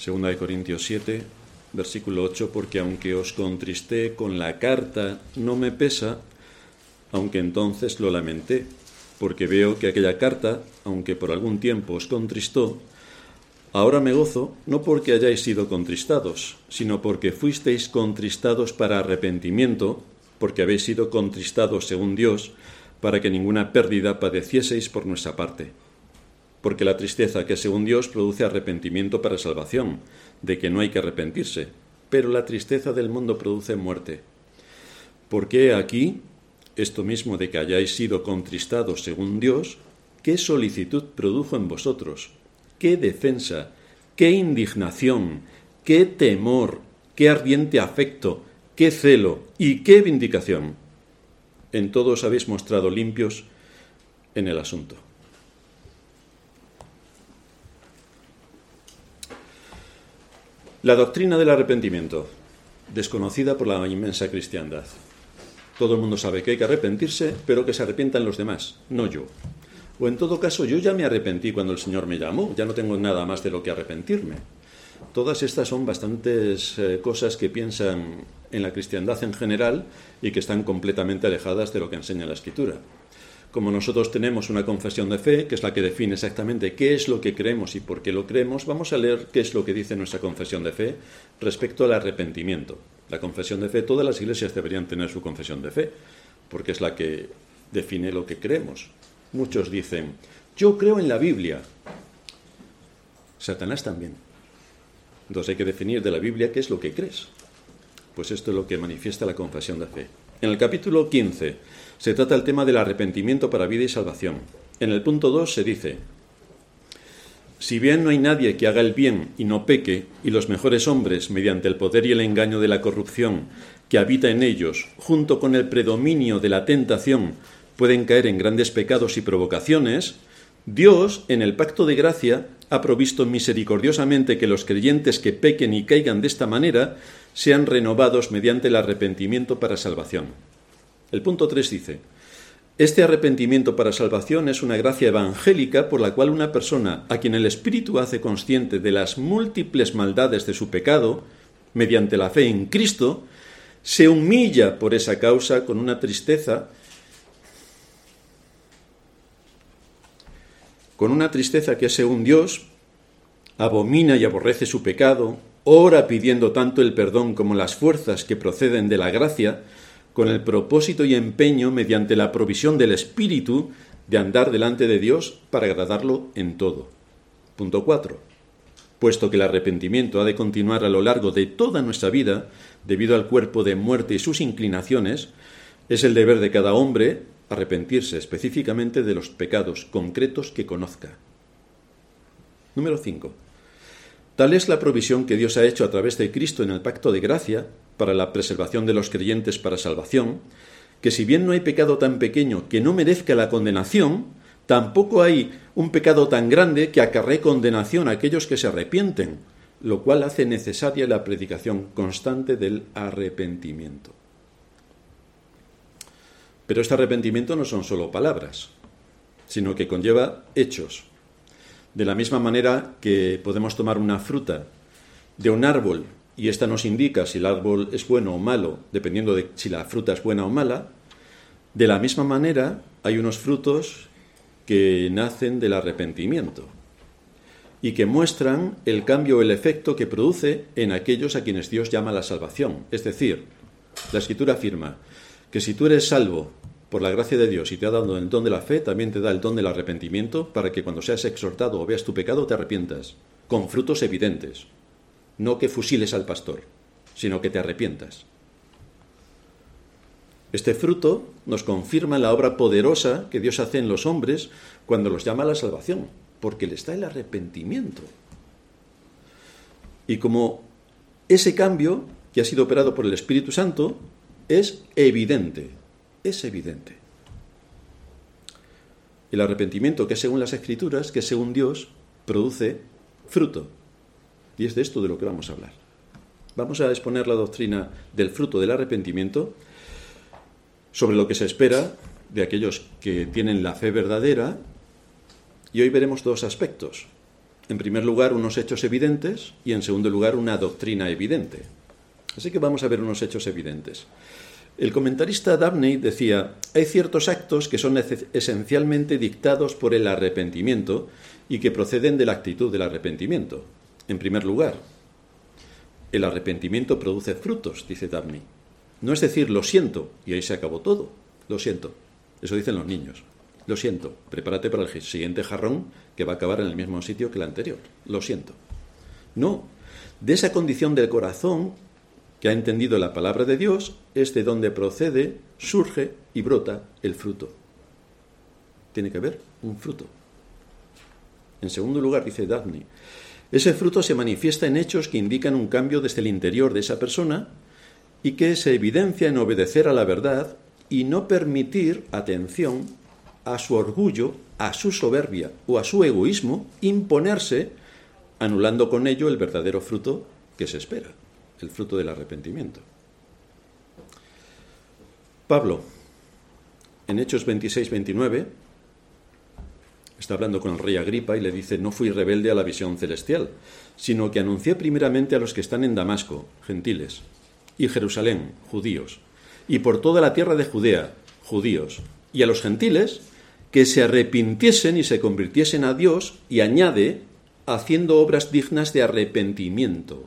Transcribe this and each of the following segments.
Segunda de Corintios 7, versículo 8, porque aunque os contristé con la carta, no me pesa, aunque entonces lo lamenté, porque veo que aquella carta, aunque por algún tiempo os contristó, ahora me gozo, no porque hayáis sido contristados, sino porque fuisteis contristados para arrepentimiento, porque habéis sido contristados según Dios, para que ninguna pérdida padecieseis por nuestra parte. Porque la tristeza que según Dios produce arrepentimiento para salvación, de que no hay que arrepentirse, pero la tristeza del mundo produce muerte. Porque aquí, esto mismo de que hayáis sido contristados según Dios, ¿qué solicitud produjo en vosotros? ¿Qué defensa? ¿Qué indignación? ¿Qué temor? ¿Qué ardiente afecto? ¿Qué celo? ¿Y qué vindicación? En todos habéis mostrado limpios en el asunto. La doctrina del arrepentimiento, desconocida por la inmensa cristiandad. Todo el mundo sabe que hay que arrepentirse, pero que se arrepientan los demás, no yo. O en todo caso, yo ya me arrepentí cuando el Señor me llamó, ya no tengo nada más de lo que arrepentirme. Todas estas son bastantes eh, cosas que piensan en la cristiandad en general y que están completamente alejadas de lo que enseña la Escritura. Como nosotros tenemos una confesión de fe, que es la que define exactamente qué es lo que creemos y por qué lo creemos, vamos a leer qué es lo que dice nuestra confesión de fe respecto al arrepentimiento. La confesión de fe, todas las iglesias deberían tener su confesión de fe, porque es la que define lo que creemos. Muchos dicen, yo creo en la Biblia. Satanás también. Entonces hay que definir de la Biblia qué es lo que crees. Pues esto es lo que manifiesta la confesión de fe. En el capítulo 15 se trata el tema del arrepentimiento para vida y salvación. En el punto 2 se dice, si bien no hay nadie que haga el bien y no peque, y los mejores hombres, mediante el poder y el engaño de la corrupción que habita en ellos, junto con el predominio de la tentación, pueden caer en grandes pecados y provocaciones, Dios, en el pacto de gracia, ha provisto misericordiosamente que los creyentes que pequen y caigan de esta manera sean renovados mediante el arrepentimiento para salvación. El punto 3 dice, este arrepentimiento para salvación es una gracia evangélica por la cual una persona a quien el Espíritu hace consciente de las múltiples maldades de su pecado, mediante la fe en Cristo, se humilla por esa causa con una tristeza, con una tristeza que según Dios abomina y aborrece su pecado, ora pidiendo tanto el perdón como las fuerzas que proceden de la gracia, con el propósito y empeño, mediante la provisión del Espíritu, de andar delante de Dios para agradarlo en todo. Punto 4. Puesto que el arrepentimiento ha de continuar a lo largo de toda nuestra vida, debido al cuerpo de muerte y sus inclinaciones, es el deber de cada hombre arrepentirse específicamente de los pecados concretos que conozca. Número 5. Tal es la provisión que Dios ha hecho a través de Cristo en el pacto de gracia para la preservación de los creyentes para salvación, que si bien no hay pecado tan pequeño que no merezca la condenación, tampoco hay un pecado tan grande que acarree condenación a aquellos que se arrepienten, lo cual hace necesaria la predicación constante del arrepentimiento. Pero este arrepentimiento no son solo palabras, sino que conlleva hechos. De la misma manera que podemos tomar una fruta de un árbol y esta nos indica si el árbol es bueno o malo, dependiendo de si la fruta es buena o mala, de la misma manera hay unos frutos que nacen del arrepentimiento y que muestran el cambio o el efecto que produce en aquellos a quienes Dios llama la salvación. Es decir, la escritura afirma que si tú eres salvo por la gracia de Dios y te ha dado el don de la fe, también te da el don del arrepentimiento para que cuando seas exhortado o veas tu pecado te arrepientas, con frutos evidentes no que fusiles al pastor, sino que te arrepientas. Este fruto nos confirma la obra poderosa que Dios hace en los hombres cuando los llama a la salvación, porque les da el arrepentimiento. Y como ese cambio que ha sido operado por el Espíritu Santo es evidente, es evidente. El arrepentimiento que según las Escrituras, que según Dios, produce fruto. Y es de esto de lo que vamos a hablar. Vamos a exponer la doctrina del fruto del arrepentimiento sobre lo que se espera de aquellos que tienen la fe verdadera y hoy veremos dos aspectos. en primer lugar, unos hechos evidentes y, en segundo lugar, una doctrina evidente. Así que vamos a ver unos hechos evidentes. El comentarista Dabney decía, hay ciertos actos que son esencialmente dictados por el arrepentimiento y que proceden de la actitud del arrepentimiento. En primer lugar, el arrepentimiento produce frutos, dice Dabney. No es decir, lo siento, y ahí se acabó todo. Lo siento. Eso dicen los niños. Lo siento, prepárate para el siguiente jarrón que va a acabar en el mismo sitio que el anterior. Lo siento. No, de esa condición del corazón que ha entendido la palabra de Dios es de donde procede, surge y brota el fruto. Tiene que haber un fruto. En segundo lugar, dice Daphne, ese fruto se manifiesta en hechos que indican un cambio desde el interior de esa persona y que se evidencia en obedecer a la verdad y no permitir, atención, a su orgullo, a su soberbia o a su egoísmo imponerse, anulando con ello el verdadero fruto que se espera el fruto del arrepentimiento. Pablo, en Hechos 26-29, está hablando con el rey Agripa y le dice, no fui rebelde a la visión celestial, sino que anuncié primeramente a los que están en Damasco, gentiles, y Jerusalén, judíos, y por toda la tierra de Judea, judíos, y a los gentiles, que se arrepintiesen y se convirtiesen a Dios, y añade, haciendo obras dignas de arrepentimiento.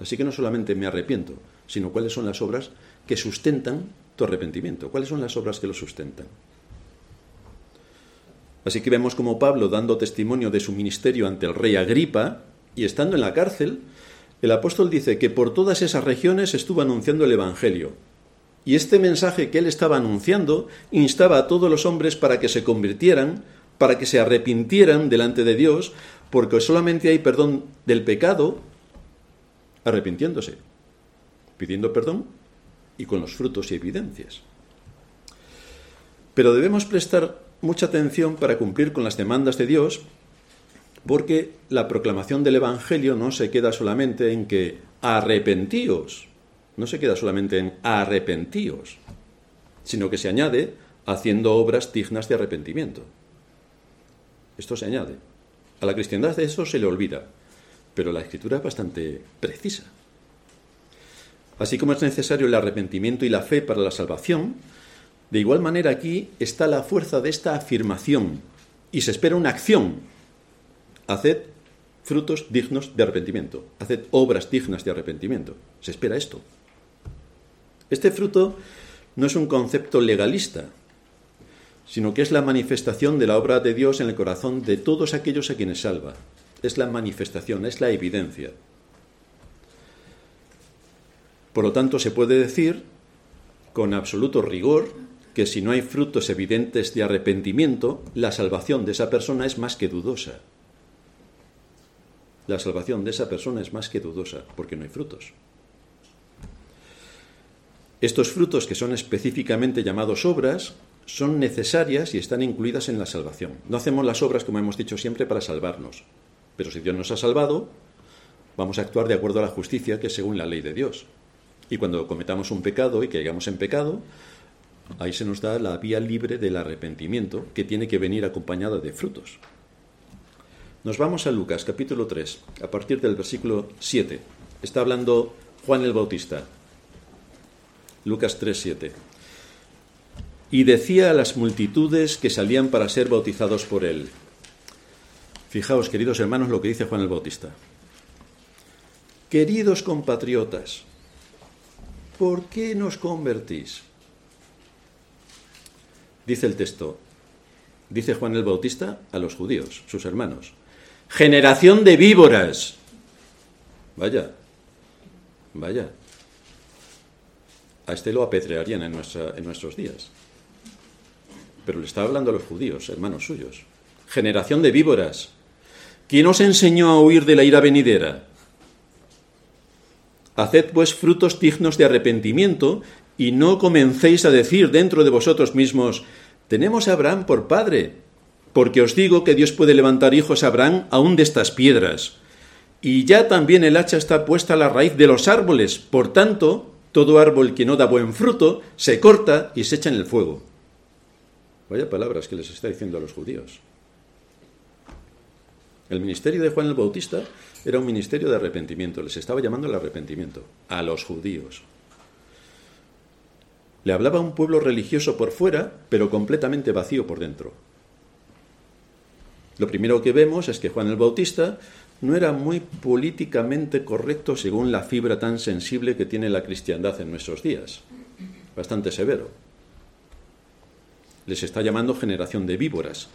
Así que no solamente me arrepiento, sino cuáles son las obras que sustentan tu arrepentimiento, cuáles son las obras que lo sustentan. Así que vemos como Pablo, dando testimonio de su ministerio ante el rey Agripa y estando en la cárcel, el apóstol dice que por todas esas regiones estuvo anunciando el Evangelio. Y este mensaje que él estaba anunciando instaba a todos los hombres para que se convirtieran, para que se arrepintieran delante de Dios, porque solamente hay perdón del pecado arrepintiéndose, pidiendo perdón y con los frutos y evidencias. Pero debemos prestar mucha atención para cumplir con las demandas de Dios, porque la proclamación del Evangelio no se queda solamente en que arrepentíos, no se queda solamente en arrepentíos, sino que se añade haciendo obras dignas de arrepentimiento. Esto se añade. A la cristiandad de eso se le olvida pero la escritura es bastante precisa. Así como es necesario el arrepentimiento y la fe para la salvación, de igual manera aquí está la fuerza de esta afirmación y se espera una acción. Haced frutos dignos de arrepentimiento, haced obras dignas de arrepentimiento. Se espera esto. Este fruto no es un concepto legalista, sino que es la manifestación de la obra de Dios en el corazón de todos aquellos a quienes salva es la manifestación, es la evidencia. Por lo tanto, se puede decir con absoluto rigor que si no hay frutos evidentes de arrepentimiento, la salvación de esa persona es más que dudosa. La salvación de esa persona es más que dudosa porque no hay frutos. Estos frutos que son específicamente llamados obras son necesarias y están incluidas en la salvación. No hacemos las obras, como hemos dicho siempre, para salvarnos. Pero si Dios nos ha salvado, vamos a actuar de acuerdo a la justicia que es según la ley de Dios. Y cuando cometamos un pecado y caigamos en pecado, ahí se nos da la vía libre del arrepentimiento que tiene que venir acompañada de frutos. Nos vamos a Lucas capítulo 3, a partir del versículo 7. Está hablando Juan el Bautista. Lucas 3, 7. Y decía a las multitudes que salían para ser bautizados por él, Fijaos, queridos hermanos, lo que dice Juan el Bautista. Queridos compatriotas, ¿por qué nos convertís? Dice el texto, dice Juan el Bautista a los judíos, sus hermanos, generación de víboras. Vaya, vaya. A este lo apedrearían en, en nuestros días. Pero le está hablando a los judíos, hermanos suyos. Generación de víboras. ¿Quién os enseñó a huir de la ira venidera? Haced pues frutos dignos de arrepentimiento y no comencéis a decir dentro de vosotros mismos, tenemos a Abraham por padre, porque os digo que Dios puede levantar hijos a Abraham aún de estas piedras. Y ya también el hacha está puesta a la raíz de los árboles, por tanto, todo árbol que no da buen fruto se corta y se echa en el fuego. Vaya palabras que les está diciendo a los judíos. El ministerio de Juan el Bautista era un ministerio de arrepentimiento, les estaba llamando al arrepentimiento, a los judíos. Le hablaba a un pueblo religioso por fuera, pero completamente vacío por dentro. Lo primero que vemos es que Juan el Bautista no era muy políticamente correcto según la fibra tan sensible que tiene la cristiandad en nuestros días. Bastante severo. Les está llamando generación de víboras,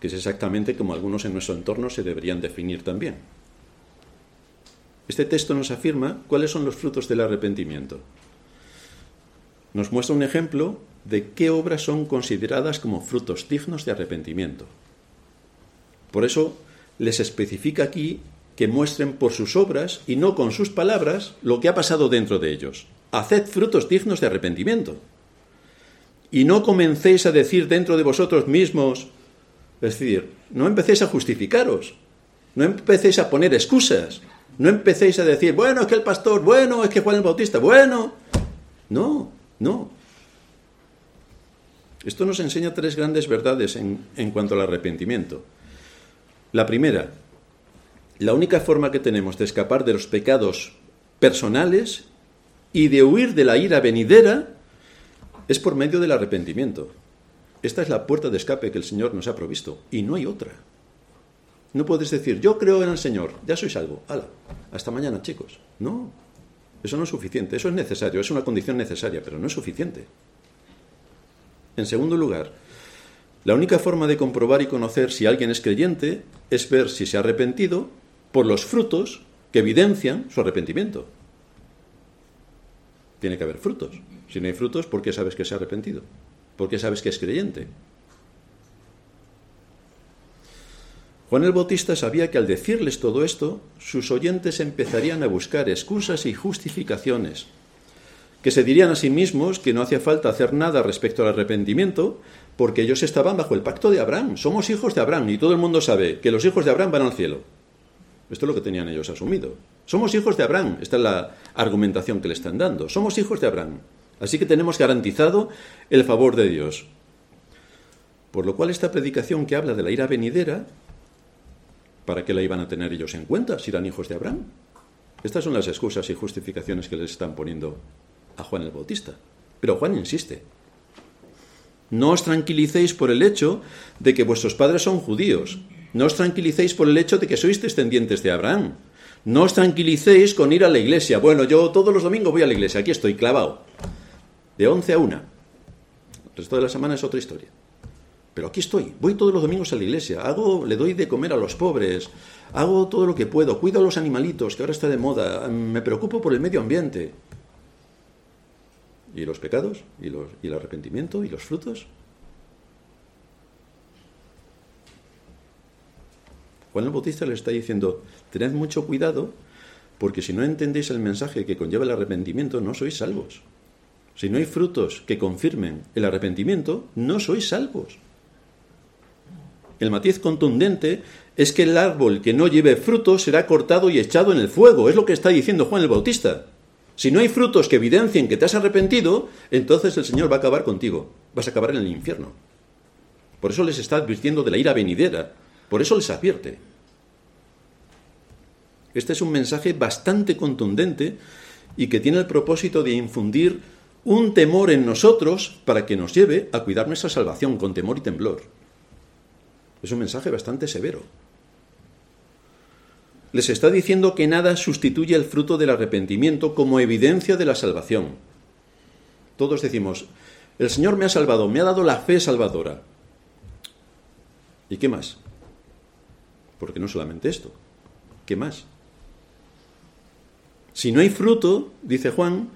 que es exactamente como algunos en nuestro entorno se deberían definir también. Este texto nos afirma cuáles son los frutos del arrepentimiento nos muestra un ejemplo de qué obras son consideradas como frutos dignos de arrepentimiento. Por eso les especifica aquí que muestren por sus obras y no con sus palabras lo que ha pasado dentro de ellos. Haced frutos dignos de arrepentimiento. Y no comencéis a decir dentro de vosotros mismos, es decir, no empecéis a justificaros, no empecéis a poner excusas, no empecéis a decir, bueno, es que el pastor, bueno, es que Juan el Bautista, bueno. No, no. Esto nos enseña tres grandes verdades en, en cuanto al arrepentimiento. La primera, la única forma que tenemos de escapar de los pecados personales y de huir de la ira venidera es por medio del arrepentimiento. Esta es la puerta de escape que el Señor nos ha provisto y no hay otra. No puedes decir, yo creo en el Señor, ya soy salvo. Hala, hasta mañana, chicos. No, eso no es suficiente, eso es necesario, es una condición necesaria, pero no es suficiente. En segundo lugar, la única forma de comprobar y conocer si alguien es creyente es ver si se ha arrepentido por los frutos que evidencian su arrepentimiento. Tiene que haber frutos. Si no hay frutos, ¿por qué sabes que se ha arrepentido? ¿Por qué sabes que es creyente? Juan el Bautista sabía que al decirles todo esto, sus oyentes empezarían a buscar excusas y justificaciones, que se dirían a sí mismos que no hacía falta hacer nada respecto al arrepentimiento, porque ellos estaban bajo el pacto de Abraham. Somos hijos de Abraham y todo el mundo sabe que los hijos de Abraham van al cielo. Esto es lo que tenían ellos asumido. Somos hijos de Abraham. Esta es la argumentación que le están dando. Somos hijos de Abraham. Así que tenemos garantizado el favor de Dios. Por lo cual esta predicación que habla de la ira venidera ¿Para qué la iban a tener ellos en cuenta si eran hijos de Abraham? Estas son las excusas y justificaciones que les están poniendo a Juan el Bautista. Pero Juan insiste. No os tranquilicéis por el hecho de que vuestros padres son judíos. No os tranquilicéis por el hecho de que sois descendientes de Abraham. No os tranquilicéis con ir a la iglesia. Bueno, yo todos los domingos voy a la iglesia, aquí estoy clavado. De 11 a 1. El resto de la semana es otra historia. Pero aquí estoy, voy todos los domingos a la iglesia, hago, le doy de comer a los pobres, hago todo lo que puedo, cuido a los animalitos, que ahora está de moda, me preocupo por el medio ambiente. ¿Y los pecados? ¿Y, los, el arrepentimiento? ¿Y los frutos? Juan el Bautista le está diciendo, tened mucho cuidado, porque si no entendéis el mensaje que conlleva el arrepentimiento, no sois salvos. Si no hay frutos que confirmen el arrepentimiento, no sois salvos. El matiz contundente es que el árbol que no lleve frutos será cortado y echado en el fuego. Es lo que está diciendo Juan el Bautista. Si no hay frutos que evidencien que te has arrepentido, entonces el Señor va a acabar contigo. Vas a acabar en el infierno. Por eso les está advirtiendo de la ira venidera. Por eso les advierte. Este es un mensaje bastante contundente y que tiene el propósito de infundir un temor en nosotros para que nos lleve a cuidar nuestra salvación con temor y temblor. Es un mensaje bastante severo. Les está diciendo que nada sustituye el fruto del arrepentimiento como evidencia de la salvación. Todos decimos, el Señor me ha salvado, me ha dado la fe salvadora. ¿Y qué más? Porque no solamente esto. ¿Qué más? Si no hay fruto, dice Juan,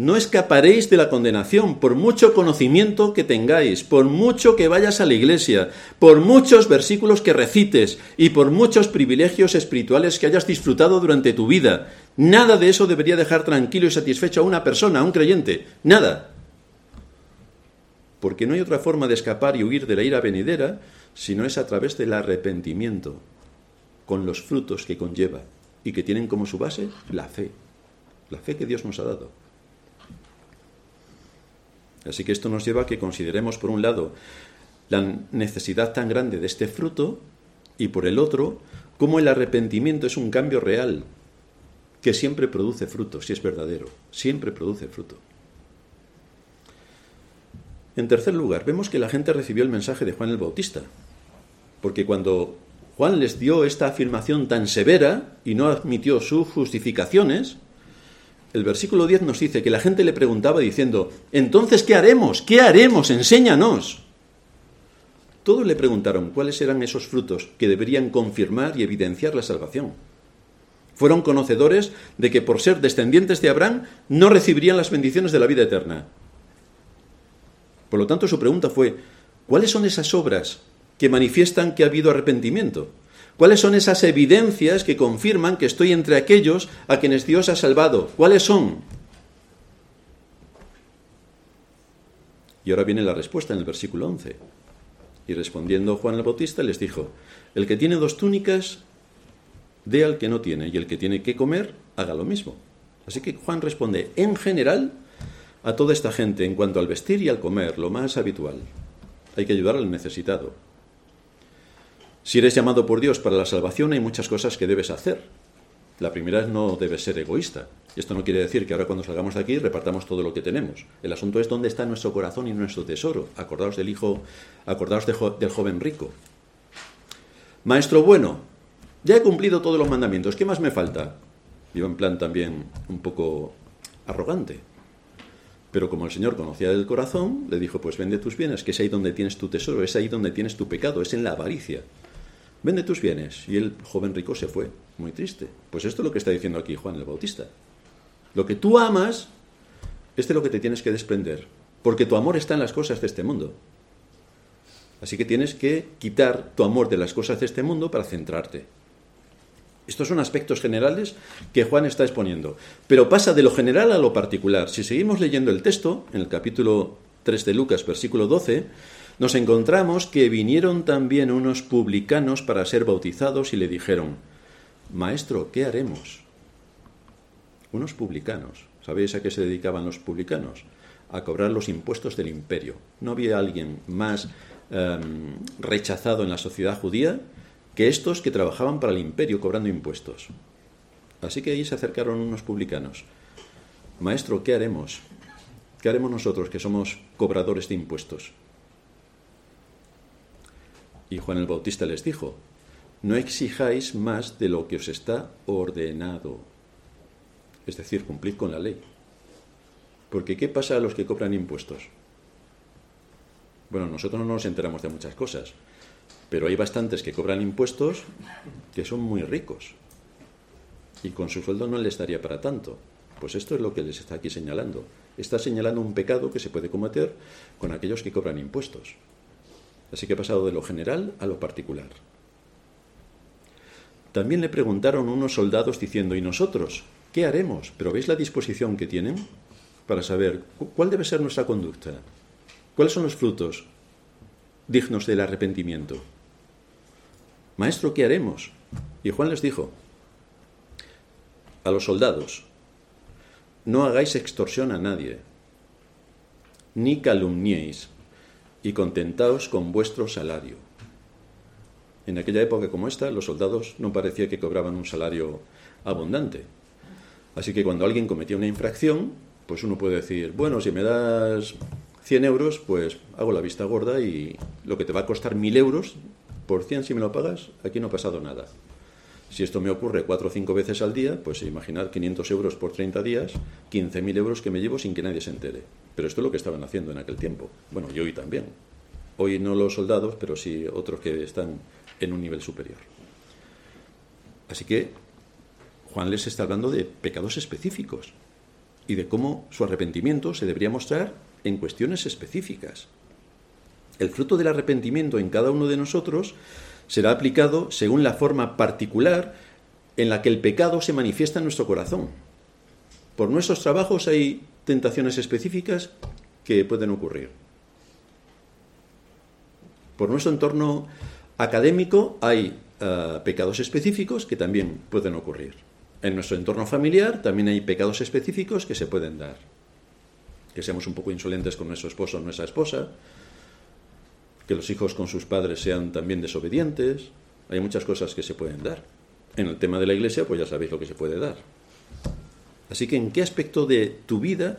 no escaparéis de la condenación por mucho conocimiento que tengáis, por mucho que vayas a la iglesia, por muchos versículos que recites y por muchos privilegios espirituales que hayas disfrutado durante tu vida. Nada de eso debería dejar tranquilo y satisfecho a una persona, a un creyente. Nada. Porque no hay otra forma de escapar y huir de la ira venidera si no es a través del arrepentimiento, con los frutos que conlleva y que tienen como su base la fe, la fe que Dios nos ha dado. Así que esto nos lleva a que consideremos, por un lado, la necesidad tan grande de este fruto y por el otro, cómo el arrepentimiento es un cambio real que siempre produce fruto, si es verdadero, siempre produce fruto. En tercer lugar, vemos que la gente recibió el mensaje de Juan el Bautista, porque cuando Juan les dio esta afirmación tan severa y no admitió sus justificaciones, el versículo 10 nos dice que la gente le preguntaba diciendo, entonces, ¿qué haremos? ¿Qué haremos? Enséñanos. Todos le preguntaron cuáles eran esos frutos que deberían confirmar y evidenciar la salvación. Fueron conocedores de que por ser descendientes de Abraham no recibirían las bendiciones de la vida eterna. Por lo tanto, su pregunta fue, ¿cuáles son esas obras que manifiestan que ha habido arrepentimiento? ¿Cuáles son esas evidencias que confirman que estoy entre aquellos a quienes Dios ha salvado? ¿Cuáles son? Y ahora viene la respuesta en el versículo 11. Y respondiendo Juan el Bautista les dijo, el que tiene dos túnicas, dé al que no tiene, y el que tiene que comer, haga lo mismo. Así que Juan responde, en general, a toda esta gente en cuanto al vestir y al comer, lo más habitual. Hay que ayudar al necesitado. Si eres llamado por Dios para la salvación, hay muchas cosas que debes hacer. La primera es no debes ser egoísta. Esto no quiere decir que ahora cuando salgamos de aquí repartamos todo lo que tenemos. El asunto es dónde está nuestro corazón y nuestro tesoro. Acordaos del hijo, acordaos del joven rico. Maestro bueno, ya he cumplido todos los mandamientos. ¿Qué más me falta? Iba en plan también un poco arrogante. Pero como el Señor conocía el corazón, le dijo, pues vende tus bienes, que es ahí donde tienes tu tesoro, es ahí donde tienes tu pecado, es en la avaricia. Vende tus bienes. Y el joven rico se fue, muy triste. Pues esto es lo que está diciendo aquí Juan el Bautista. Lo que tú amas es de lo que te tienes que desprender, porque tu amor está en las cosas de este mundo. Así que tienes que quitar tu amor de las cosas de este mundo para centrarte. Estos son aspectos generales que Juan está exponiendo. Pero pasa de lo general a lo particular. Si seguimos leyendo el texto, en el capítulo 3 de Lucas, versículo 12, nos encontramos que vinieron también unos publicanos para ser bautizados y le dijeron, Maestro, ¿qué haremos? Unos publicanos. ¿Sabéis a qué se dedicaban los publicanos? A cobrar los impuestos del imperio. No había alguien más em, rechazado en la sociedad judía que estos que trabajaban para el imperio cobrando impuestos. Así que ahí se acercaron unos publicanos. Maestro, ¿qué haremos? ¿Qué haremos nosotros que somos cobradores de impuestos? Y Juan el Bautista les dijo, no exijáis más de lo que os está ordenado. Es decir, cumplid con la ley. Porque ¿qué pasa a los que cobran impuestos? Bueno, nosotros no nos enteramos de muchas cosas, pero hay bastantes que cobran impuestos que son muy ricos y con su sueldo no les daría para tanto. Pues esto es lo que les está aquí señalando. Está señalando un pecado que se puede cometer con aquellos que cobran impuestos. Así que ha pasado de lo general a lo particular. También le preguntaron unos soldados diciendo, ¿y nosotros? ¿Qué haremos? Pero ¿veis la disposición que tienen para saber cuál debe ser nuestra conducta? ¿Cuáles son los frutos dignos del arrepentimiento? Maestro, ¿qué haremos? Y Juan les dijo a los soldados, no hagáis extorsión a nadie, ni calumniéis, y contentaos con vuestro salario. En aquella época como esta, los soldados no parecía que cobraban un salario abundante. Así que cuando alguien cometía una infracción, pues uno puede decir, bueno, si me das 100 euros, pues hago la vista gorda y lo que te va a costar 1000 euros, por 100 si me lo pagas, aquí no ha pasado nada. Si esto me ocurre cuatro o cinco veces al día, pues imaginad 500 euros por 30 días, 15.000 euros que me llevo sin que nadie se entere. Pero esto es lo que estaban haciendo en aquel tiempo. Bueno, y hoy también. Hoy no los soldados, pero sí otros que están en un nivel superior. Así que Juan les está hablando de pecados específicos y de cómo su arrepentimiento se debería mostrar en cuestiones específicas. El fruto del arrepentimiento en cada uno de nosotros será aplicado según la forma particular en la que el pecado se manifiesta en nuestro corazón. Por nuestros trabajos hay tentaciones específicas que pueden ocurrir. Por nuestro entorno académico hay eh, pecados específicos que también pueden ocurrir. En nuestro entorno familiar también hay pecados específicos que se pueden dar. Que seamos un poco insolentes con nuestro esposo o nuestra esposa, que los hijos con sus padres sean también desobedientes. Hay muchas cosas que se pueden dar. En el tema de la iglesia, pues ya sabéis lo que se puede dar. Así que, ¿en qué aspecto de tu vida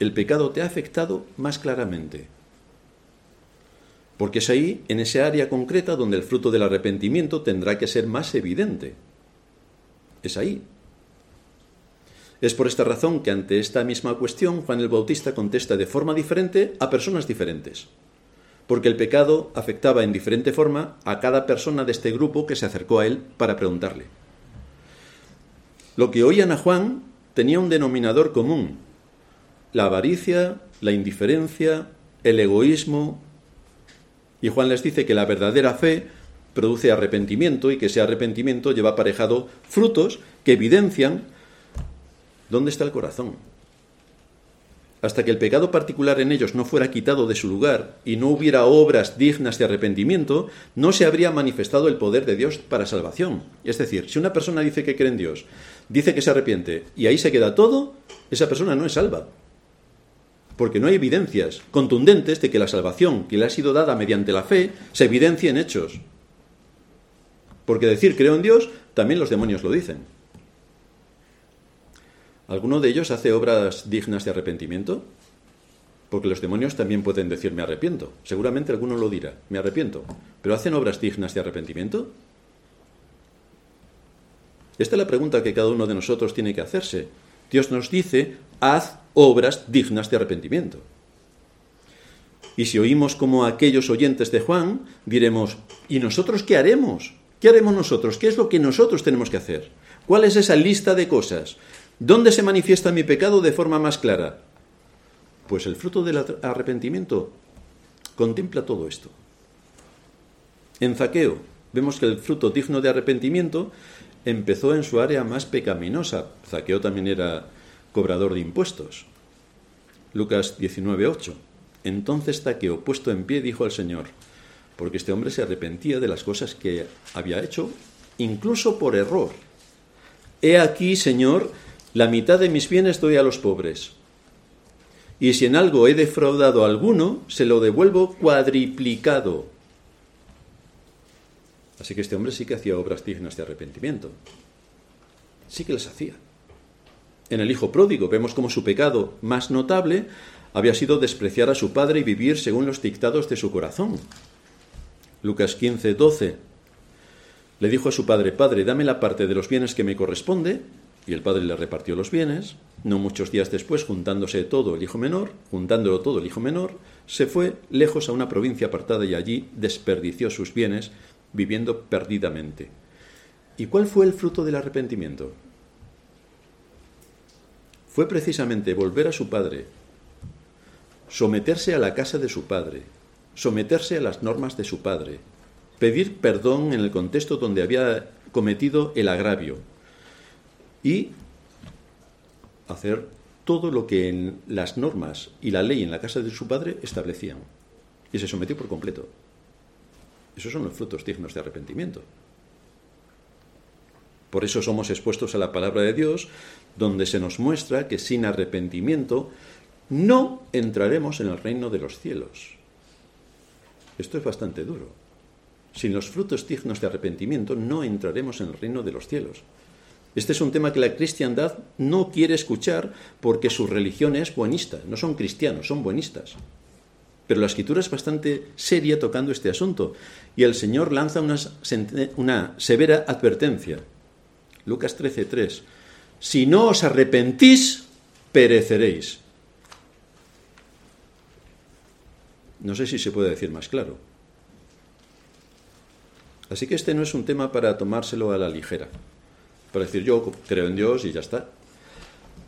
el pecado te ha afectado más claramente? Porque es ahí, en ese área concreta, donde el fruto del arrepentimiento tendrá que ser más evidente. Es ahí. Es por esta razón que ante esta misma cuestión Juan el Bautista contesta de forma diferente a personas diferentes porque el pecado afectaba en diferente forma a cada persona de este grupo que se acercó a él para preguntarle. Lo que oían a Juan tenía un denominador común, la avaricia, la indiferencia, el egoísmo, y Juan les dice que la verdadera fe produce arrepentimiento y que ese arrepentimiento lleva aparejado frutos que evidencian dónde está el corazón hasta que el pecado particular en ellos no fuera quitado de su lugar y no hubiera obras dignas de arrepentimiento, no se habría manifestado el poder de Dios para salvación. Es decir, si una persona dice que cree en Dios, dice que se arrepiente y ahí se queda todo, esa persona no es salva. Porque no hay evidencias contundentes de que la salvación que le ha sido dada mediante la fe se evidencie en hechos. Porque decir creo en Dios, también los demonios lo dicen. ¿Alguno de ellos hace obras dignas de arrepentimiento? Porque los demonios también pueden decir me arrepiento. Seguramente alguno lo dirá, me arrepiento. ¿Pero hacen obras dignas de arrepentimiento? Esta es la pregunta que cada uno de nosotros tiene que hacerse. Dios nos dice, haz obras dignas de arrepentimiento. Y si oímos como aquellos oyentes de Juan, diremos, ¿y nosotros qué haremos? ¿Qué haremos nosotros? ¿Qué es lo que nosotros tenemos que hacer? ¿Cuál es esa lista de cosas? ¿Dónde se manifiesta mi pecado de forma más clara? Pues el fruto del arrepentimiento contempla todo esto. En Zaqueo vemos que el fruto digno de arrepentimiento empezó en su área más pecaminosa. Zaqueo también era cobrador de impuestos. Lucas 19:8. Entonces Zaqueo, puesto en pie, dijo al Señor, porque este hombre se arrepentía de las cosas que había hecho, incluso por error. He aquí, Señor, la mitad de mis bienes doy a los pobres. Y si en algo he defraudado a alguno, se lo devuelvo cuadriplicado. Así que este hombre sí que hacía obras dignas de arrepentimiento. Sí que las hacía. En el hijo pródigo vemos como su pecado más notable había sido despreciar a su padre y vivir según los dictados de su corazón. Lucas 15, 12. Le dijo a su padre, Padre, dame la parte de los bienes que me corresponde, y el padre le repartió los bienes. No muchos días después, juntándose todo el hijo menor, juntándolo todo el hijo menor, se fue lejos a una provincia apartada y allí desperdició sus bienes, viviendo perdidamente. ¿Y cuál fue el fruto del arrepentimiento? Fue precisamente volver a su padre, someterse a la casa de su padre, someterse a las normas de su padre, pedir perdón en el contexto donde había cometido el agravio, y hacer todo lo que en las normas y la ley en la casa de su padre establecían. Y se sometió por completo. Esos son los frutos dignos de arrepentimiento. Por eso somos expuestos a la palabra de Dios, donde se nos muestra que sin arrepentimiento no entraremos en el reino de los cielos. Esto es bastante duro. Sin los frutos dignos de arrepentimiento no entraremos en el reino de los cielos. Este es un tema que la cristiandad no quiere escuchar porque su religión es buenista. No son cristianos, son buenistas. Pero la escritura es bastante seria tocando este asunto y el Señor lanza una, una severa advertencia. Lucas 13:3. Si no os arrepentís, pereceréis. No sé si se puede decir más claro. Así que este no es un tema para tomárselo a la ligera para decir yo creo en Dios y ya está.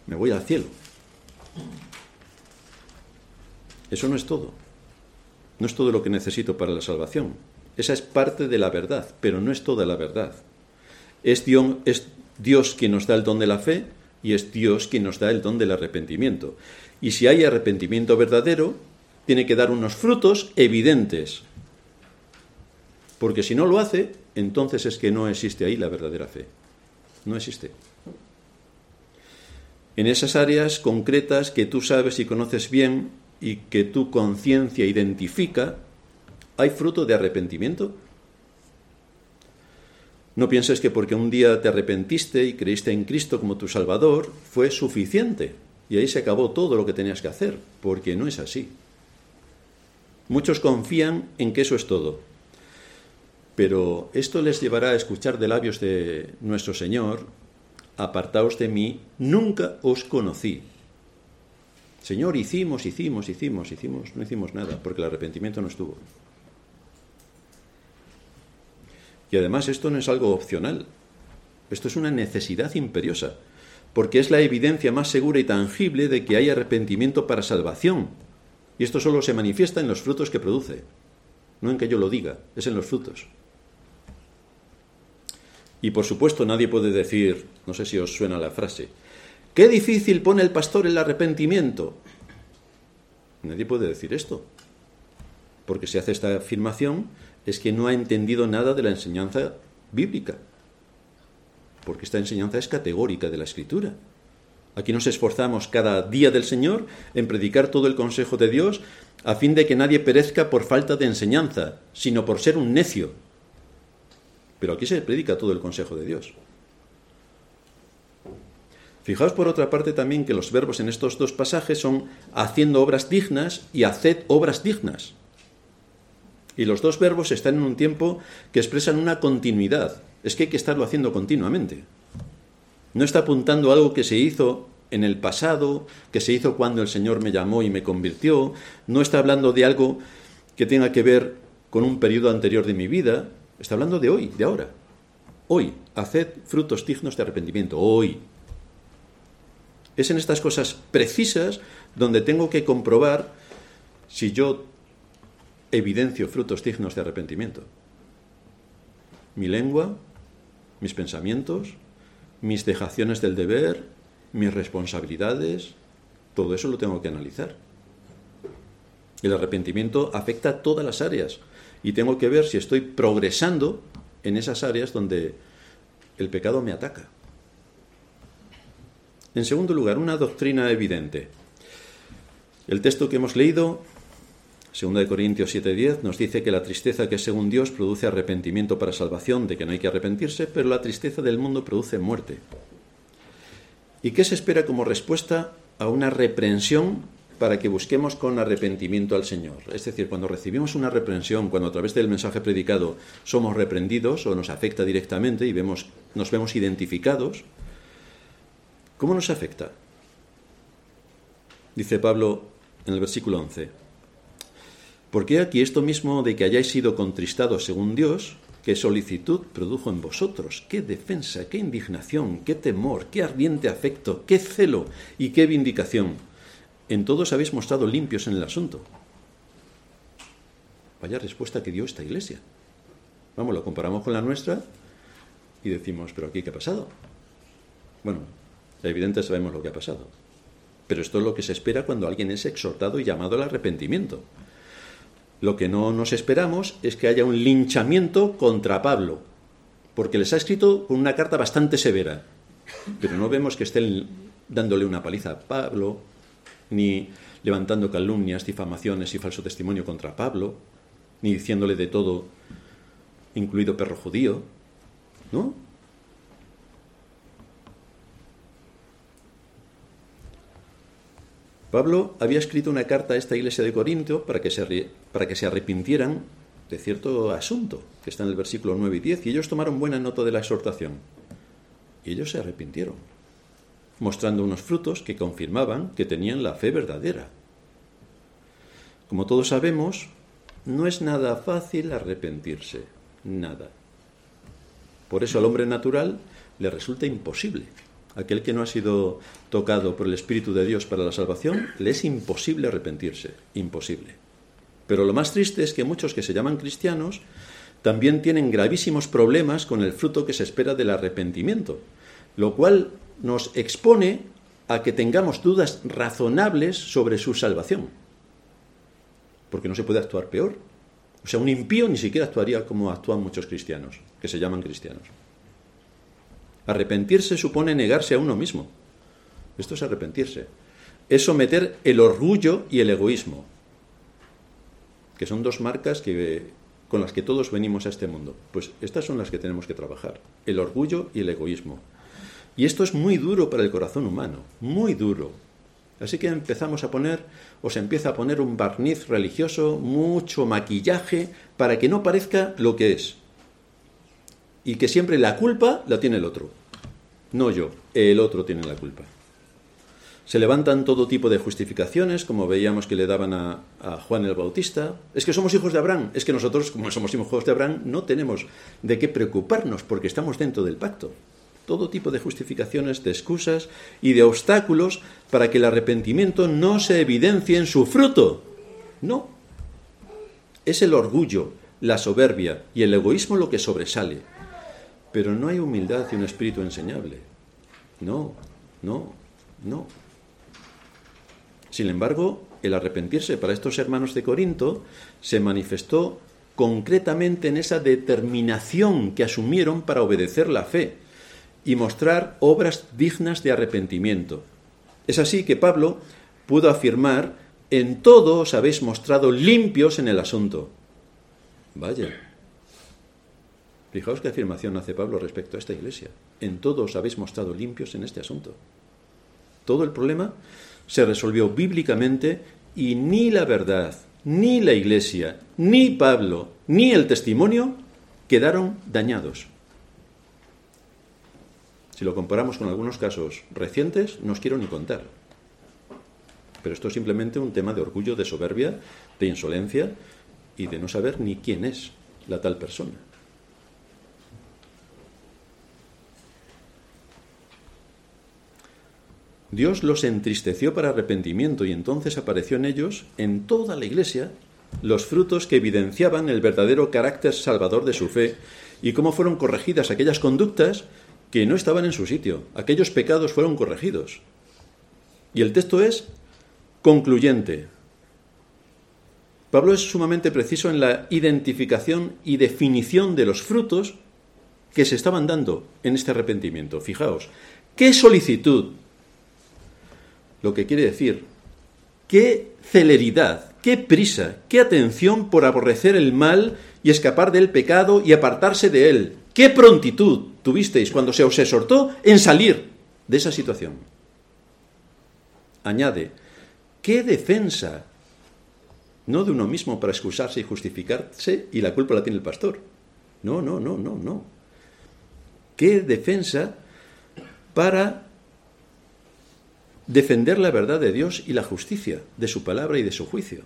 Me voy al cielo. Eso no es todo. No es todo lo que necesito para la salvación. Esa es parte de la verdad, pero no es toda la verdad. Es Dios, es Dios quien nos da el don de la fe y es Dios quien nos da el don del arrepentimiento. Y si hay arrepentimiento verdadero, tiene que dar unos frutos evidentes. Porque si no lo hace, entonces es que no existe ahí la verdadera fe. No existe. En esas áreas concretas que tú sabes y conoces bien y que tu conciencia identifica, ¿hay fruto de arrepentimiento? No pienses que porque un día te arrepentiste y creíste en Cristo como tu Salvador, fue suficiente y ahí se acabó todo lo que tenías que hacer, porque no es así. Muchos confían en que eso es todo. Pero esto les llevará a escuchar de labios de nuestro Señor, apartaos de mí, nunca os conocí. Señor, hicimos, hicimos, hicimos, hicimos, no hicimos nada, porque el arrepentimiento no estuvo. Y además esto no es algo opcional, esto es una necesidad imperiosa, porque es la evidencia más segura y tangible de que hay arrepentimiento para salvación. Y esto solo se manifiesta en los frutos que produce, no en que yo lo diga, es en los frutos. Y por supuesto nadie puede decir, no sé si os suena la frase, qué difícil pone el pastor el arrepentimiento. Nadie puede decir esto, porque si hace esta afirmación es que no ha entendido nada de la enseñanza bíblica, porque esta enseñanza es categórica de la escritura. Aquí nos esforzamos cada día del Señor en predicar todo el consejo de Dios a fin de que nadie perezca por falta de enseñanza, sino por ser un necio. Pero aquí se predica todo el consejo de Dios. Fijaos por otra parte también que los verbos en estos dos pasajes son haciendo obras dignas y haced obras dignas. Y los dos verbos están en un tiempo que expresan una continuidad. Es que hay que estarlo haciendo continuamente. No está apuntando algo que se hizo en el pasado, que se hizo cuando el Señor me llamó y me convirtió. No está hablando de algo que tenga que ver con un periodo anterior de mi vida. Está hablando de hoy, de ahora. Hoy, haced frutos dignos de arrepentimiento. Hoy. Es en estas cosas precisas donde tengo que comprobar si yo evidencio frutos dignos de arrepentimiento. Mi lengua, mis pensamientos, mis dejaciones del deber, mis responsabilidades, todo eso lo tengo que analizar. El arrepentimiento afecta a todas las áreas y tengo que ver si estoy progresando en esas áreas donde el pecado me ataca. En segundo lugar, una doctrina evidente. El texto que hemos leído Segunda de Corintios 7:10 nos dice que la tristeza que según Dios produce arrepentimiento para salvación, de que no hay que arrepentirse, pero la tristeza del mundo produce muerte. ¿Y qué se espera como respuesta a una reprensión para que busquemos con arrepentimiento al Señor? Es decir, cuando recibimos una reprensión, cuando a través del mensaje predicado somos reprendidos o nos afecta directamente y vemos, nos vemos identificados, ¿cómo nos afecta? Dice Pablo en el versículo 11. Porque aquí esto mismo de que hayáis sido contristados según Dios, qué solicitud produjo en vosotros, qué defensa, qué indignación, qué temor, qué ardiente afecto, qué celo y qué vindicación. En todos habéis mostrado limpios en el asunto. Vaya respuesta que dio esta iglesia. Vamos, lo comparamos con la nuestra y decimos, pero aquí qué ha pasado. Bueno, evidente sabemos lo que ha pasado. Pero esto es lo que se espera cuando alguien es exhortado y llamado al arrepentimiento. Lo que no nos esperamos es que haya un linchamiento contra Pablo, porque les ha escrito con una carta bastante severa, pero no vemos que estén dándole una paliza a Pablo, ni levantando calumnias, difamaciones y falso testimonio contra Pablo, ni diciéndole de todo, incluido perro judío, ¿no? Pablo había escrito una carta a esta iglesia de Corinto para que se, para que se arrepintieran de cierto asunto, que está en el versículo 9 y 10, y ellos tomaron buena nota de la exhortación. Y ellos se arrepintieron, mostrando unos frutos que confirmaban que tenían la fe verdadera. Como todos sabemos, no es nada fácil arrepentirse, nada. Por eso al hombre natural le resulta imposible aquel que no ha sido tocado por el Espíritu de Dios para la salvación, le es imposible arrepentirse, imposible. Pero lo más triste es que muchos que se llaman cristianos también tienen gravísimos problemas con el fruto que se espera del arrepentimiento, lo cual nos expone a que tengamos dudas razonables sobre su salvación. Porque no se puede actuar peor. O sea, un impío ni siquiera actuaría como actúan muchos cristianos, que se llaman cristianos. Arrepentirse supone negarse a uno mismo. Esto es arrepentirse. Es someter el orgullo y el egoísmo, que son dos marcas con las que todos venimos a este mundo. Pues estas son las que tenemos que trabajar, el orgullo y el egoísmo. Y esto es muy duro para el corazón humano, muy duro. Así que empezamos a poner, o se empieza a poner un barniz religioso, mucho maquillaje, para que no parezca lo que es. Y que siempre la culpa la tiene el otro. No yo, el otro tiene la culpa. Se levantan todo tipo de justificaciones, como veíamos que le daban a, Juan el Bautista. Es que somos hijos de Abraham. Es que nosotros, como somos hijos de Abraham, no tenemos de qué preocuparnos porque estamos dentro del pacto. Todo tipo de justificaciones, de excusas y de obstáculos para que el arrepentimiento no se evidencie en su fruto. No. Es el orgullo, la soberbia y el egoísmo lo que sobresale. Pero no hay humildad y un espíritu enseñable. No, no, no. Sin embargo, el arrepentirse para estos hermanos de Corinto se manifestó concretamente en esa determinación que asumieron para obedecer la fe y mostrar obras dignas de arrepentimiento. Es así que Pablo pudo afirmar, en todo os habéis mostrado limpios en el asunto. Vaya. Fijaos qué afirmación hace Pablo respecto a esta iglesia. En todo os habéis mostrado limpios en este asunto. Todo el problema se resolvió bíblicamente y ni la verdad, ni la Iglesia, ni Pablo, ni el testimonio quedaron dañados. Si lo comparamos con algunos casos recientes, no os quiero ni contar. Pero esto es simplemente un tema de orgullo, de soberbia, de insolencia y de no saber ni quién es la tal persona. Dios los entristeció para arrepentimiento y entonces apareció en ellos, en toda la iglesia, los frutos que evidenciaban el verdadero carácter salvador de su fe y cómo fueron corregidas aquellas conductas que no estaban en su sitio. Aquellos pecados fueron corregidos. Y el texto es concluyente. Pablo es sumamente preciso en la identificación y definición de los frutos que se estaban dando en este arrepentimiento. Fijaos, qué solicitud lo que quiere decir, qué celeridad, qué prisa, qué atención por aborrecer el mal y escapar del pecado y apartarse de él. Qué prontitud tuvisteis cuando se os exhortó en salir de esa situación. Añade, qué defensa, no de uno mismo para excusarse y justificarse y la culpa la tiene el pastor. No, no, no, no, no. Qué defensa para defender la verdad de Dios y la justicia, de su palabra y de su juicio.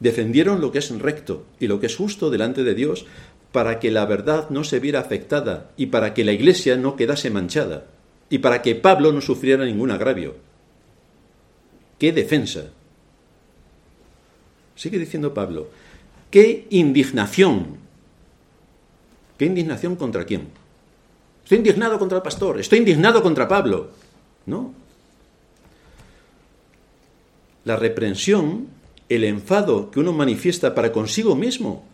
Defendieron lo que es recto y lo que es justo delante de Dios para que la verdad no se viera afectada y para que la iglesia no quedase manchada y para que Pablo no sufriera ningún agravio. ¡Qué defensa! Sigue diciendo Pablo, ¡qué indignación! ¿Qué indignación contra quién? Estoy indignado contra el pastor, estoy indignado contra Pablo. No, la reprensión, el enfado que uno manifiesta para consigo mismo.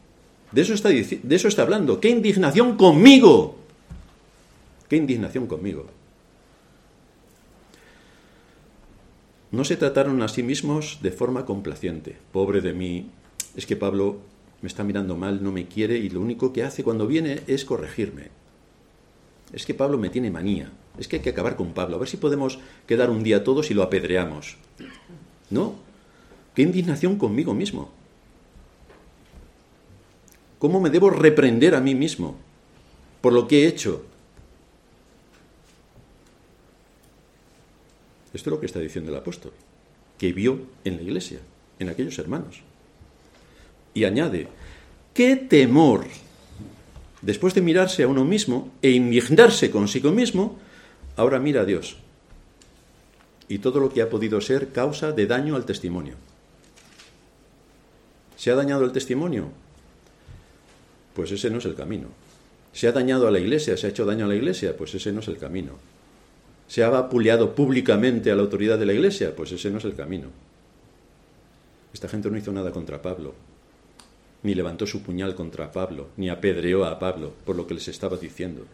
De eso está, de eso está hablando. ¡Qué indignación conmigo! ¡Qué indignación conmigo! No se trataron a sí mismos de forma complaciente. Pobre de mí, es que Pablo me está mirando mal, no me quiere y lo único que hace cuando viene es corregirme. Es que Pablo me tiene manía. Es que hay que acabar con Pablo. A ver si podemos quedar un día todos y lo apedreamos. No, qué indignación conmigo mismo. ¿Cómo me debo reprender a mí mismo por lo que he hecho? Esto es lo que está diciendo el apóstol, que vio en la iglesia, en aquellos hermanos. Y añade, qué temor, después de mirarse a uno mismo e indignarse consigo mismo, ahora mira a Dios y todo lo que ha podido ser causa de daño al testimonio. ¿Se ha dañado el testimonio? Pues ese no es el camino. ¿Se ha dañado a la iglesia? ¿Se ha hecho daño a la iglesia? Pues ese no es el camino. ¿Se ha vapuleado públicamente a la autoridad de la iglesia? Pues ese no es el camino. Esta gente no hizo nada contra Pablo, ni levantó su puñal contra Pablo, ni apedreó a Pablo por lo que les estaba diciendo.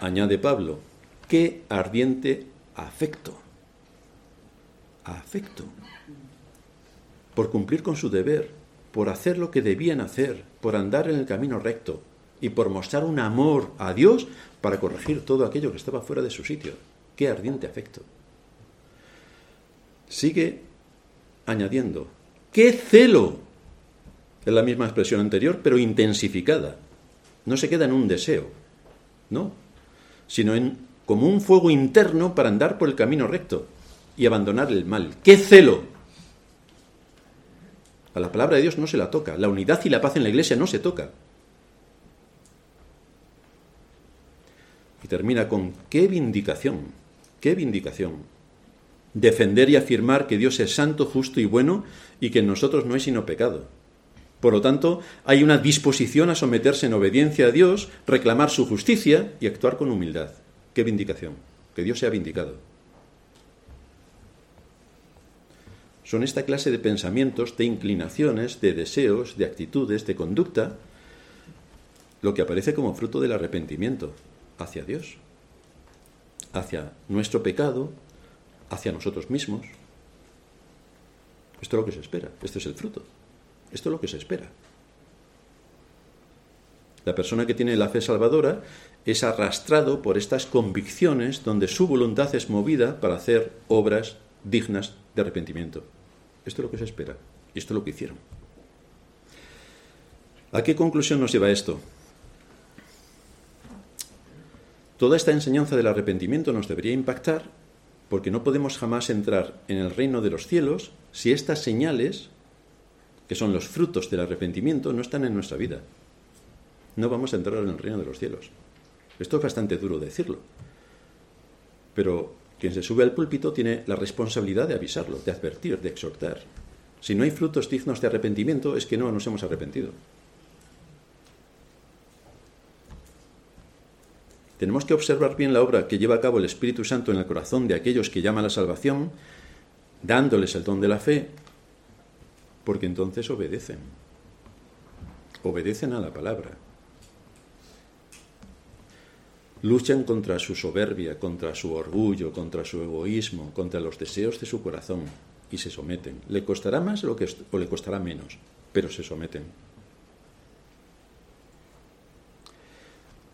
añade Pablo, qué ardiente afecto. Afecto. Por cumplir con su deber, por hacer lo que debían hacer, por andar en el camino recto y por mostrar un amor a Dios para corregir todo aquello que estaba fuera de su sitio. ¡Qué ardiente afecto! Sigue añadiendo, ¡qué celo! Es la misma expresión anterior, pero intensificada. No se queda en un deseo, no, sino en como un fuego interno para andar por el camino recto y abandonar el mal. ¡Qué celo! A la palabra de Dios no se la toca. La unidad y la paz en la iglesia no se toca. Y termina con qué vindicación, qué vindicación. Defender y afirmar que Dios es santo, justo y bueno y que en nosotros no hay sino pecado. Por lo tanto, hay una disposición a someterse en obediencia a Dios, reclamar su justicia y actuar con humildad. Qué vindicación. Que Dios sea vindicado. Son esta clase de pensamientos, de inclinaciones, de deseos, de actitudes, de conducta, lo que aparece como fruto del arrepentimiento hacia Dios, hacia nuestro pecado, hacia nosotros mismos. Esto es lo que se espera, este es el fruto, esto es lo que se espera. La persona que tiene la fe salvadora es arrastrado por estas convicciones donde su voluntad es movida para hacer obras dignas de arrepentimiento. Esto es lo que se espera y esto es lo que hicieron. ¿A qué conclusión nos lleva esto? Toda esta enseñanza del arrepentimiento nos debería impactar porque no podemos jamás entrar en el reino de los cielos si estas señales, que son los frutos del arrepentimiento, no están en nuestra vida. No vamos a entrar en el reino de los cielos. Esto es bastante duro decirlo. Pero quien se sube al púlpito tiene la responsabilidad de avisarlo, de advertir, de exhortar. Si no hay frutos dignos de arrepentimiento, es que no nos hemos arrepentido. Tenemos que observar bien la obra que lleva a cabo el Espíritu Santo en el corazón de aquellos que llaman a la salvación, dándoles el don de la fe, porque entonces obedecen. Obedecen a la palabra luchan contra su soberbia, contra su orgullo, contra su egoísmo, contra los deseos de su corazón y se someten. Le costará más lo que, o le costará menos, pero se someten.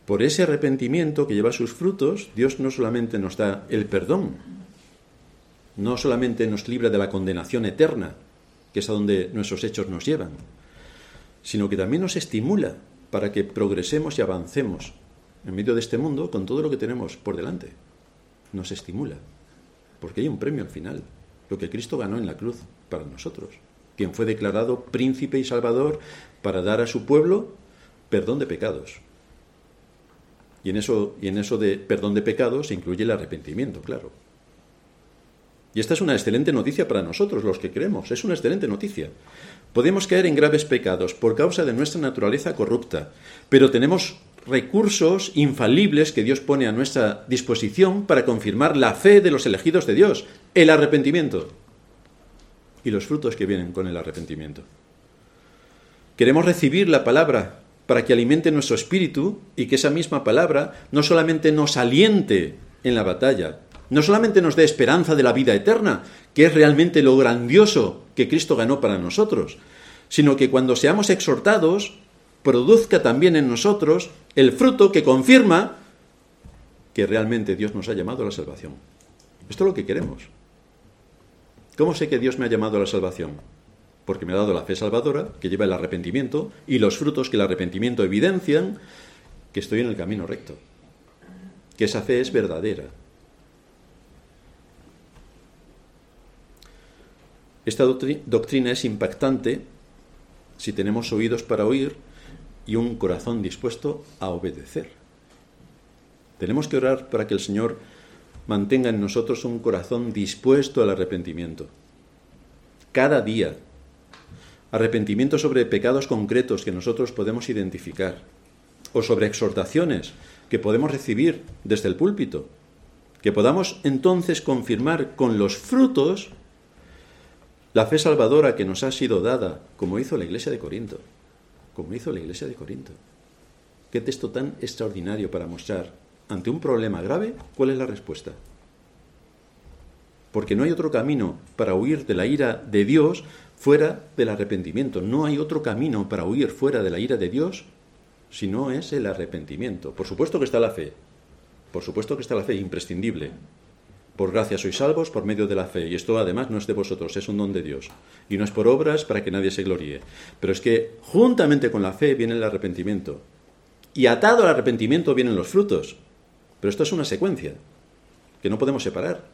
Por ese arrepentimiento que lleva sus frutos, Dios no solamente nos da el perdón, no solamente nos libra de la condenación eterna, que es a donde nuestros hechos nos llevan, sino que también nos estimula para que progresemos y avancemos en medio de este mundo con todo lo que tenemos por delante. Nos estimula, porque hay un premio al final, lo que Cristo ganó en la cruz para nosotros, quien fue declarado príncipe y salvador para dar a su pueblo perdón de pecados. Y en eso, y en eso de perdón de pecados se incluye el arrepentimiento, claro. Y esta es una excelente noticia para nosotros, los que creemos. Es una excelente noticia. Podemos caer en graves pecados por causa de nuestra naturaleza corrupta, pero tenemos recursos infalibles que Dios pone a nuestra disposición para confirmar la fe de los elegidos de Dios, el arrepentimiento y los frutos que vienen con el arrepentimiento. Queremos recibir la palabra para que alimente nuestro espíritu y que esa misma palabra no solamente nos aliente en la batalla, no solamente nos dé esperanza de la vida eterna, que es realmente lo grandioso que Cristo ganó para nosotros, sino que cuando seamos exhortados produzca también en nosotros el fruto que confirma que realmente Dios nos ha llamado a la salvación. Esto es lo que queremos. ¿Cómo sé que Dios me ha llamado a la salvación? Porque me ha dado la fe salvadora, que lleva el arrepentimiento, y los frutos que el arrepentimiento evidencian que estoy en el camino recto, que esa fe es verdadera. Esta doctrina es impactante si tenemos oídos para oír y un corazón dispuesto a obedecer. Tenemos que orar para que el Señor mantenga en nosotros un corazón dispuesto al arrepentimiento. Cada día. Arrepentimiento sobre pecados concretos que nosotros podemos identificar. O sobre exhortaciones que podemos recibir desde el púlpito. Que podamos entonces confirmar con los frutos la fe salvadora que nos ha sido dada, como hizo la iglesia de Corinto como hizo la iglesia de Corinto. Qué texto tan extraordinario para mostrar, ante un problema grave, cuál es la respuesta. Porque no hay otro camino para huir de la ira de Dios fuera del arrepentimiento. No hay otro camino para huir fuera de la ira de Dios si no es el arrepentimiento. Por supuesto que está la fe. Por supuesto que está la fe, imprescindible. Por gracia sois salvos por medio de la fe. Y esto además no es de vosotros, es un don de Dios. Y no es por obras para que nadie se gloríe. Pero es que juntamente con la fe viene el arrepentimiento. Y atado al arrepentimiento vienen los frutos. Pero esto es una secuencia que no podemos separar.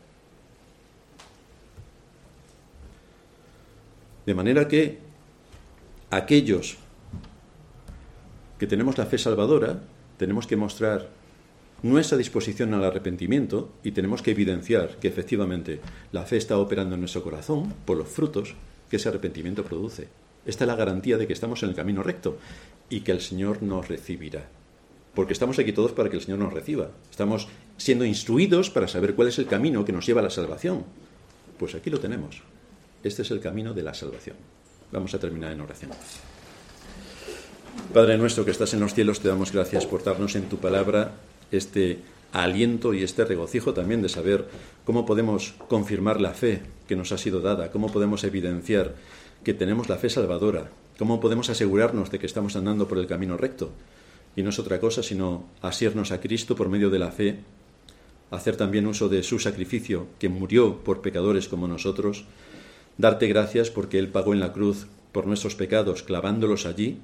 De manera que aquellos que tenemos la fe salvadora, tenemos que mostrar nuestra disposición al arrepentimiento y tenemos que evidenciar que efectivamente la fe está operando en nuestro corazón por los frutos que ese arrepentimiento produce. Esta es la garantía de que estamos en el camino recto y que el Señor nos recibirá. Porque estamos aquí todos para que el Señor nos reciba. Estamos siendo instruidos para saber cuál es el camino que nos lleva a la salvación. Pues aquí lo tenemos. Este es el camino de la salvación. Vamos a terminar en oración. Padre nuestro que estás en los cielos, te damos gracias por darnos en tu palabra este aliento y este regocijo también de saber cómo podemos confirmar la fe que nos ha sido dada, cómo podemos evidenciar que tenemos la fe salvadora, cómo podemos asegurarnos de que estamos andando por el camino recto. Y no es otra cosa sino asirnos a Cristo por medio de la fe, hacer también uso de su sacrificio que murió por pecadores como nosotros, darte gracias porque Él pagó en la cruz por nuestros pecados clavándolos allí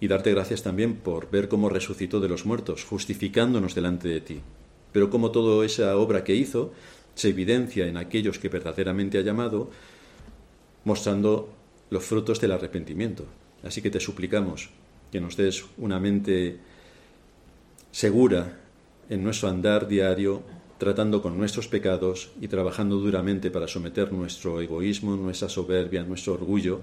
y darte gracias también por ver cómo resucitó de los muertos, justificándonos delante de ti. Pero como toda esa obra que hizo se evidencia en aquellos que verdaderamente ha llamado, mostrando los frutos del arrepentimiento. Así que te suplicamos que nos des una mente segura en nuestro andar diario, tratando con nuestros pecados y trabajando duramente para someter nuestro egoísmo, nuestra soberbia, nuestro orgullo,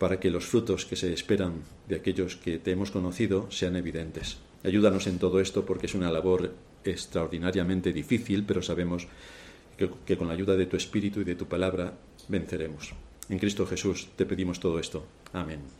para que los frutos que se esperan de aquellos que te hemos conocido sean evidentes. Ayúdanos en todo esto porque es una labor extraordinariamente difícil, pero sabemos que, con la ayuda de tu Espíritu y de tu palabra venceremos. En Cristo Jesús te pedimos todo esto. Amén.